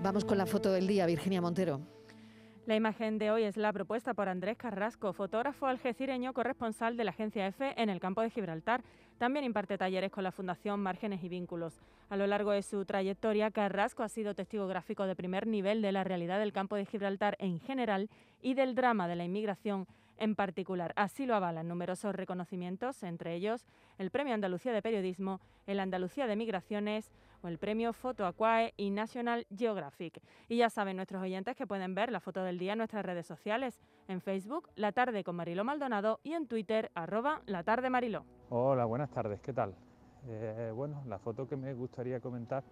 Vamos con la foto del día, Virginia Montero. La imagen de hoy es la propuesta por Andrés Carrasco, fotógrafo algecireño corresponsal de la agencia EFE en el campo de Gibraltar. También imparte talleres con la Fundación Márgenes y Vínculos. A lo largo de su trayectoria, Carrasco ha sido testigo gráfico de primer nivel de la realidad del campo de Gibraltar en general y del drama de la inmigración en particular. Así lo avalan numerosos reconocimientos, entre ellos el Premio Andalucía de Periodismo, el Andalucía de Migraciones o el Premio Foto Aquae y National Geographic. Y ya saben nuestros oyentes que pueden ver la foto del día en nuestras redes sociales, en Facebook, La Tarde con Mariló Maldonado y en Twitter, arroba La Tarde Mariló. Hola, buenas tardes, ¿qué tal? Eh, bueno, la foto que me gustaría comentar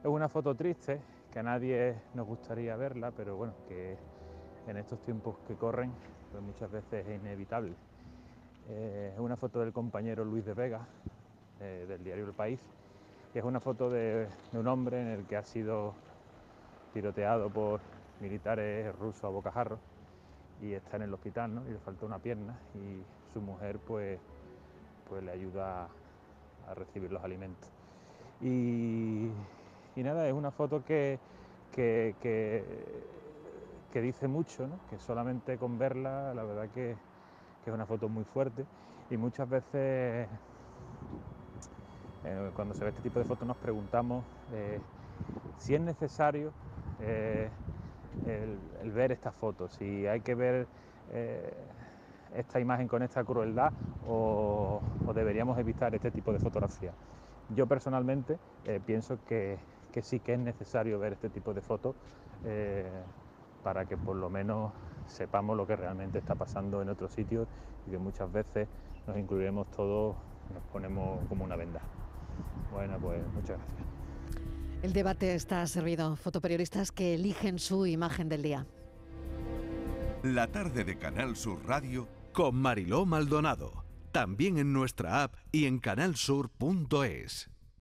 es una foto triste, que a nadie nos gustaría verla, pero bueno, que en estos tiempos que corren, pues muchas veces es inevitable. Eh, es una foto del compañero Luis de Vega, eh, del diario El País, y es una foto de, un hombre en el que ha sido tiroteado por militares rusos a bocajarro y está en el hospital, ¿no? Y le falta una pierna y su mujer pues, pues le ayuda a recibir los alimentos. Y, nada, es una foto que que dice mucho, que solamente con verla la verdad que, es una foto muy fuerte y muchas veces eh, cuando se ve este tipo de fotos nos preguntamos eh, si es necesario eh, el, ver esta foto, si hay que ver esta imagen con esta crueldad o, deberíamos evitar este tipo de fotografía. Yo personalmente pienso que, que, sí que es necesario ver este tipo de fotos para que por lo menos sepamos lo que realmente está pasando en otros sitios y que muchas veces nos incluiremos todos, nos ponemos como una venda. Bueno, pues muchas gracias. El debate está servido. Fotoperiodistas que eligen su imagen del día. La tarde de Canal Sur Radio con Mariló Maldonado. También en nuestra app y en canalsur.es.